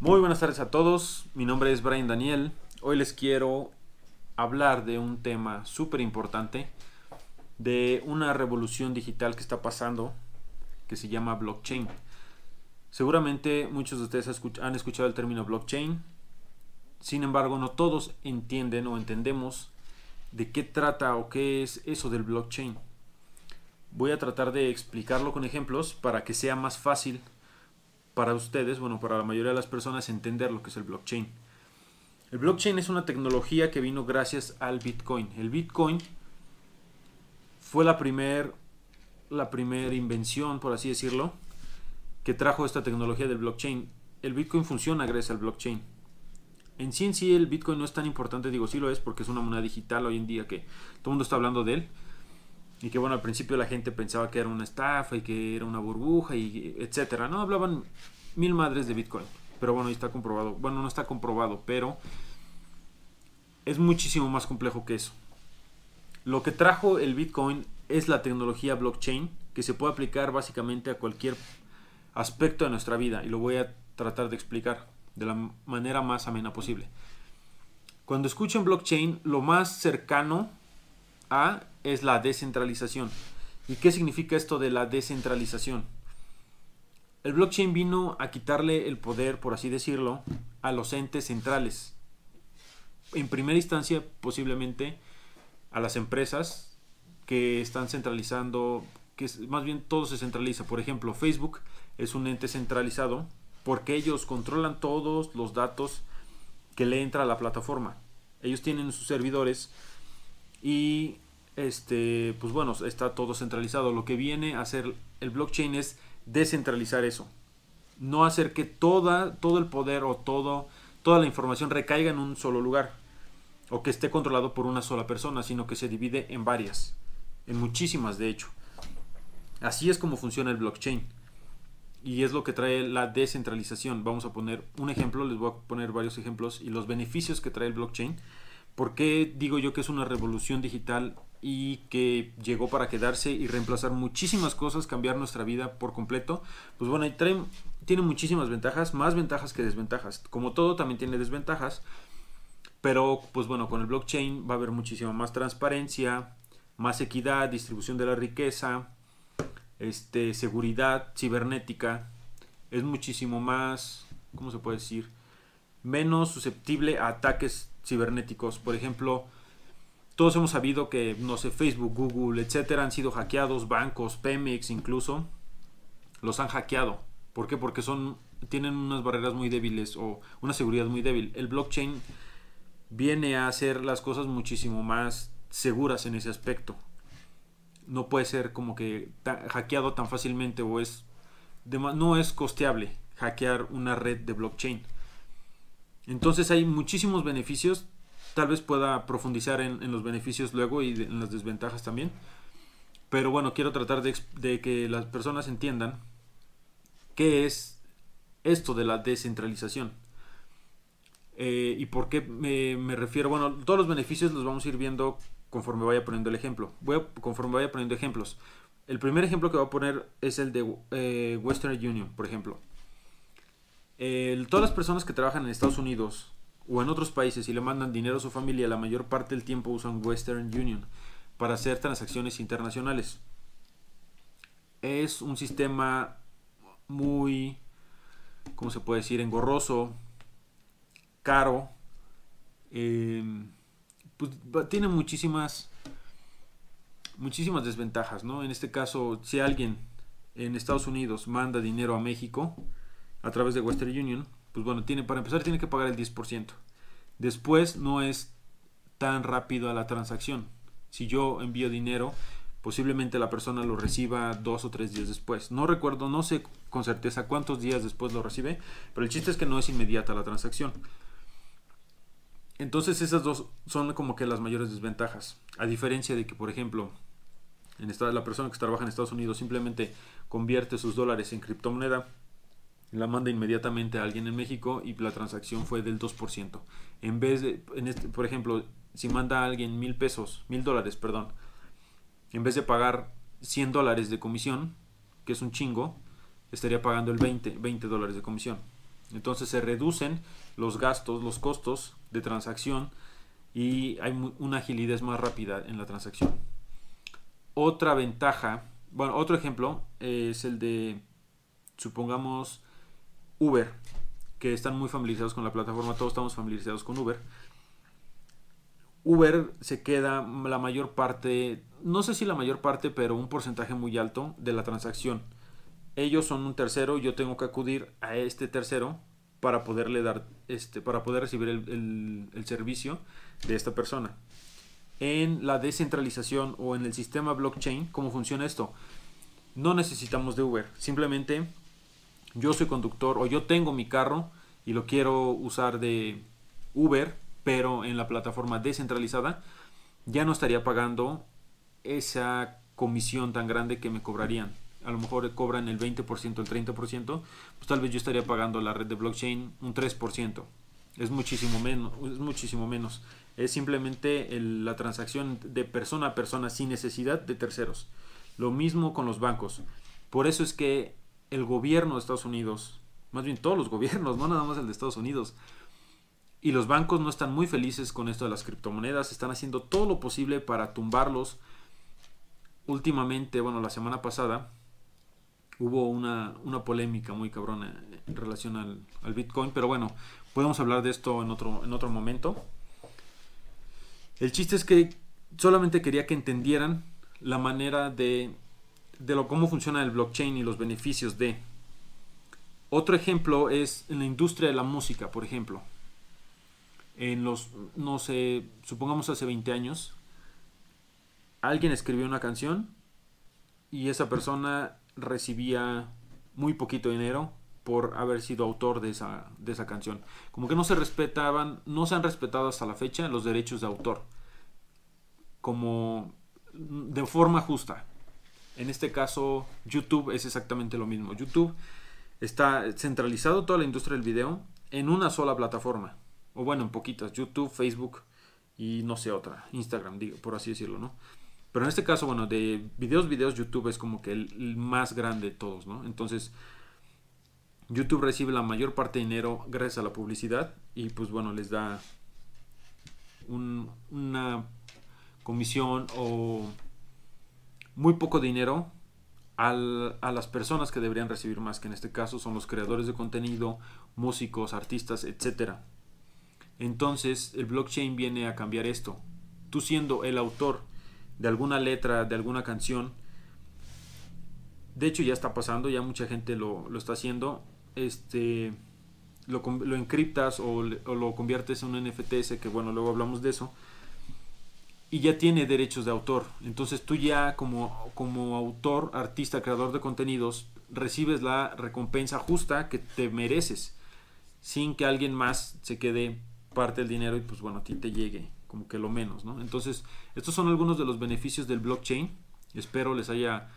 Muy buenas tardes a todos, mi nombre es Brian Daniel. Hoy les quiero hablar de un tema súper importante, de una revolución digital que está pasando, que se llama blockchain. Seguramente muchos de ustedes han escuchado el término blockchain, sin embargo no todos entienden o entendemos de qué trata o qué es eso del blockchain. Voy a tratar de explicarlo con ejemplos para que sea más fácil para ustedes, bueno, para la mayoría de las personas entender lo que es el blockchain. El blockchain es una tecnología que vino gracias al Bitcoin. El Bitcoin fue la primera la primer invención, por así decirlo, que trajo esta tecnología del blockchain. El Bitcoin funciona gracias al blockchain. En sí en sí el Bitcoin no es tan importante, digo sí lo es porque es una moneda digital hoy en día que todo el mundo está hablando de él. Y que bueno, al principio la gente pensaba que era una estafa y que era una burbuja y etcétera. No hablaban mil madres de Bitcoin. Pero bueno, ahí está comprobado. Bueno, no está comprobado, pero es muchísimo más complejo que eso. Lo que trajo el Bitcoin es la tecnología blockchain que se puede aplicar básicamente a cualquier aspecto de nuestra vida y lo voy a tratar de explicar de la manera más amena posible. Cuando escuchen blockchain, lo más cercano a es la descentralización. ¿Y qué significa esto de la descentralización? El blockchain vino a quitarle el poder, por así decirlo, a los entes centrales. En primera instancia, posiblemente a las empresas que están centralizando, que más bien todo se centraliza. Por ejemplo, Facebook es un ente centralizado porque ellos controlan todos los datos que le entra a la plataforma. Ellos tienen sus servidores y este, pues bueno, está todo centralizado. Lo que viene a hacer el blockchain es descentralizar eso. No hacer que todo el poder o todo, toda la información recaiga en un solo lugar. O que esté controlado por una sola persona, sino que se divide en varias. En muchísimas, de hecho. Así es como funciona el blockchain. Y es lo que trae la descentralización. Vamos a poner un ejemplo, les voy a poner varios ejemplos y los beneficios que trae el blockchain. ¿Por qué digo yo que es una revolución digital y que llegó para quedarse y reemplazar muchísimas cosas, cambiar nuestra vida por completo? Pues bueno, tiene muchísimas ventajas, más ventajas que desventajas. Como todo también tiene desventajas, pero pues bueno, con el blockchain va a haber muchísima más transparencia, más equidad, distribución de la riqueza, este, seguridad cibernética. Es muchísimo más, ¿cómo se puede decir? Menos susceptible a ataques cibernéticos. Por ejemplo, todos hemos sabido que, no sé, Facebook, Google, etcétera, han sido hackeados, bancos, Pemex incluso, los han hackeado. ¿Por qué? Porque son, tienen unas barreras muy débiles o una seguridad muy débil. El blockchain viene a hacer las cosas muchísimo más seguras en ese aspecto. No puede ser como que hackeado tan fácilmente o es no es costeable hackear una red de blockchain. Entonces hay muchísimos beneficios. Tal vez pueda profundizar en, los beneficios luego y en las desventajas también. Pero bueno, quiero tratar de, que las personas entiendan qué es esto de la descentralización. Eh, y por qué me, refiero. Bueno, todos los beneficios los vamos a ir viendo conforme vaya poniendo el ejemplo. Voy conforme vaya poniendo ejemplos. El primer ejemplo que voy a poner es el de eh, Western Union, por ejemplo todas las personas que trabajan en Estados Unidos o en otros países y le mandan dinero a su familia, la mayor parte del tiempo usan Western Union para hacer transacciones internacionales. Es un sistema muy, ¿cómo se puede decir?, engorroso, caro, em, pues, tiene muchísimas, muchísimas desventajas, ¿no? En este caso, si alguien en Estados Unidos manda dinero a México, a través de Western Union, pues bueno, tiene, para empezar tiene que pagar el 10%. Después no es tan rápido a la transacción. Si yo envío dinero, posiblemente la persona lo reciba dos o tres días después. No recuerdo, no sé con certeza cuántos días después lo recibe, pero el chiste es que no es inmediata la transacción. Entonces esas dos son como que las mayores desventajas. A diferencia de que, por ejemplo, en esta, la persona que trabaja en Estados Unidos simplemente convierte sus dólares en criptomoneda la manda inmediatamente a alguien en México y la transacción fue del 2%. En vez de, en este, por ejemplo, si manda a alguien mil pesos, mil dólares, perdón, en vez de pagar 100 dólares de comisión, que es un chingo, estaría pagando el 20, 20 dólares de comisión. Entonces se reducen los gastos, los costos de transacción y hay una agilidad más rápida en la transacción. Otra ventaja, bueno, otro ejemplo es el de, supongamos, Uber, que están muy familiarizados con la plataforma, todos estamos familiarizados con Uber. Uber se queda la mayor parte, no sé si la mayor parte, pero un porcentaje muy alto de la transacción. Ellos son un tercero, yo tengo que acudir a este tercero para poderle dar, este, para poder recibir el, el servicio de esta persona. En la descentralización o en el sistema blockchain, ¿cómo funciona esto? No necesitamos de Uber, simplemente yo soy conductor o yo tengo mi carro y lo quiero usar de Uber, pero en la plataforma descentralizada, ya no estaría pagando esa comisión tan grande que me cobrarían. A lo mejor cobran el 20%, el 30%, pues tal vez yo estaría pagando la red de blockchain un 3%. Es muchísimo menos, es muchísimo menos. Es simplemente la transacción de persona a persona sin necesidad de terceros. Lo mismo con los bancos. Por eso es que el gobierno de Estados Unidos, más bien todos los gobiernos, no nada más el de Estados Unidos, y los bancos no están muy felices con esto de las criptomonedas, están haciendo todo lo posible para tumbarlos. Últimamente, bueno, la semana pasada hubo una, polémica muy cabrona en relación al, al, Bitcoin, pero bueno, podemos hablar de esto en otro, en otro momento. El chiste es que solamente quería que entendieran la manera de de lo cómo funciona el blockchain y los beneficios de. Otro ejemplo es en la industria de la música, por ejemplo. En los, no sé, supongamos hace 20 años, alguien escribió una canción y esa persona recibía muy poquito dinero por haber sido autor de esa, de esa canción. Como que no se respetaban, no se han respetado hasta la fecha los derechos de autor. Como de forma justa. En este caso, YouTube es exactamente lo mismo. YouTube está centralizado toda la industria del video en una sola plataforma. O bueno, en poquitas. YouTube, Facebook y no sé otra. Instagram, digo, por así decirlo, ¿no? Pero en este caso, bueno, de videos, videos, YouTube es como que el, más grande de todos, ¿no? Entonces, YouTube recibe la mayor parte de dinero gracias a la publicidad y pues bueno, les da una comisión o muy poco dinero a las personas que deberían recibir más, que en este caso son los creadores de contenido, músicos, artistas, etc. Entonces el blockchain viene a cambiar esto. Tú siendo el autor de alguna letra, de alguna canción, de hecho ya está pasando, ya mucha gente lo, está haciendo, este, lo, lo encriptas o, o, lo conviertes en un NFTs, que bueno, luego hablamos de eso, y ya tiene derechos de autor. Entonces tú ya como, como autor, artista, creador de contenidos, recibes la recompensa justa que te mereces, sin que alguien más se quede parte del dinero y pues bueno, a ti te llegue como que lo menos, ¿no? Entonces, estos son algunos de los beneficios del blockchain. Espero les haya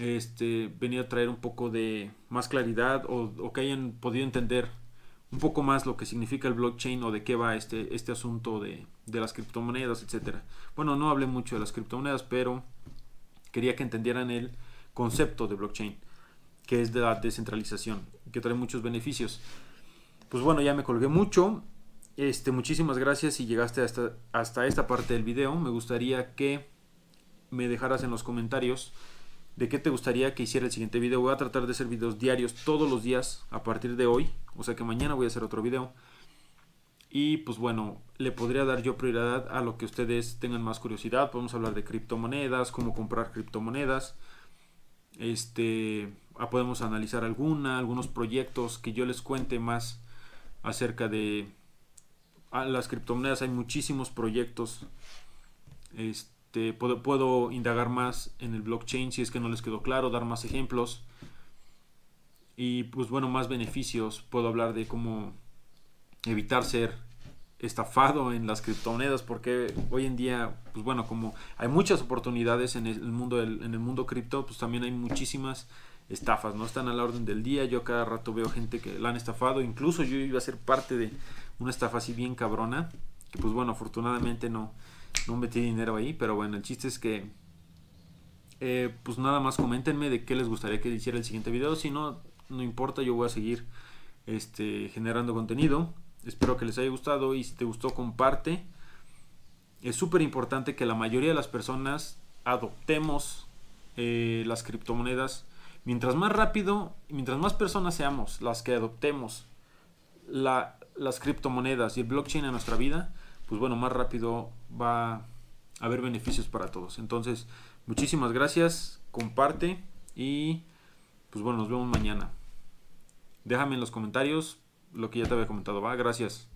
este, venido a traer un poco de más claridad o, o que hayan podido entender un poco más lo que significa el blockchain o de qué va este, este asunto de, las criptomonedas, etcétera. Bueno, no hablé mucho de las criptomonedas, pero quería que entendieran el concepto de blockchain, que es de la descentralización, que trae muchos beneficios. Pues bueno, ya me colgué mucho. Este, muchísimas gracias si llegaste hasta, hasta esta parte del video. Me gustaría que me dejaras en los comentarios de qué te gustaría que hiciera el siguiente video. Voy a tratar de hacer videos diarios todos los días a partir de hoy. O sea que mañana voy a hacer otro video. Y pues bueno, le podría dar yo prioridad a lo que ustedes tengan más curiosidad. Podemos hablar de criptomonedas, cómo comprar criptomonedas. Este, ah, podemos analizar alguna, algunos proyectos que yo les cuente más acerca de ah, las criptomonedas. Hay muchísimos proyectos. Este, este, puedo, indagar más en el blockchain si es que no les quedó claro, dar más ejemplos. Y pues bueno, más beneficios. Puedo hablar de cómo evitar ser estafado en las criptomonedas porque hoy en día pues bueno como hay muchas oportunidades en el mundo en el mundo cripto pues también hay muchísimas estafas no están a la orden del día yo cada rato veo gente que la han estafado incluso yo iba a ser parte de una estafa así bien cabrona que pues bueno afortunadamente no no metí dinero ahí, pero bueno, el chiste es que eh, pues nada más coméntenme de qué les gustaría que hiciera el siguiente video, si no, no importa, yo voy a seguir este, generando contenido. Espero que les haya gustado y si te gustó comparte. Es súper importante que la mayoría de las personas adoptemos eh, las criptomonedas. Mientras más rápido, mientras más personas seamos las que adoptemos las criptomonedas y el blockchain en nuestra vida, pues bueno, más rápido va a haber beneficios para todos. Entonces, muchísimas gracias, comparte y pues bueno, nos vemos mañana. Déjame en los comentarios lo que ya te había comentado, va, gracias.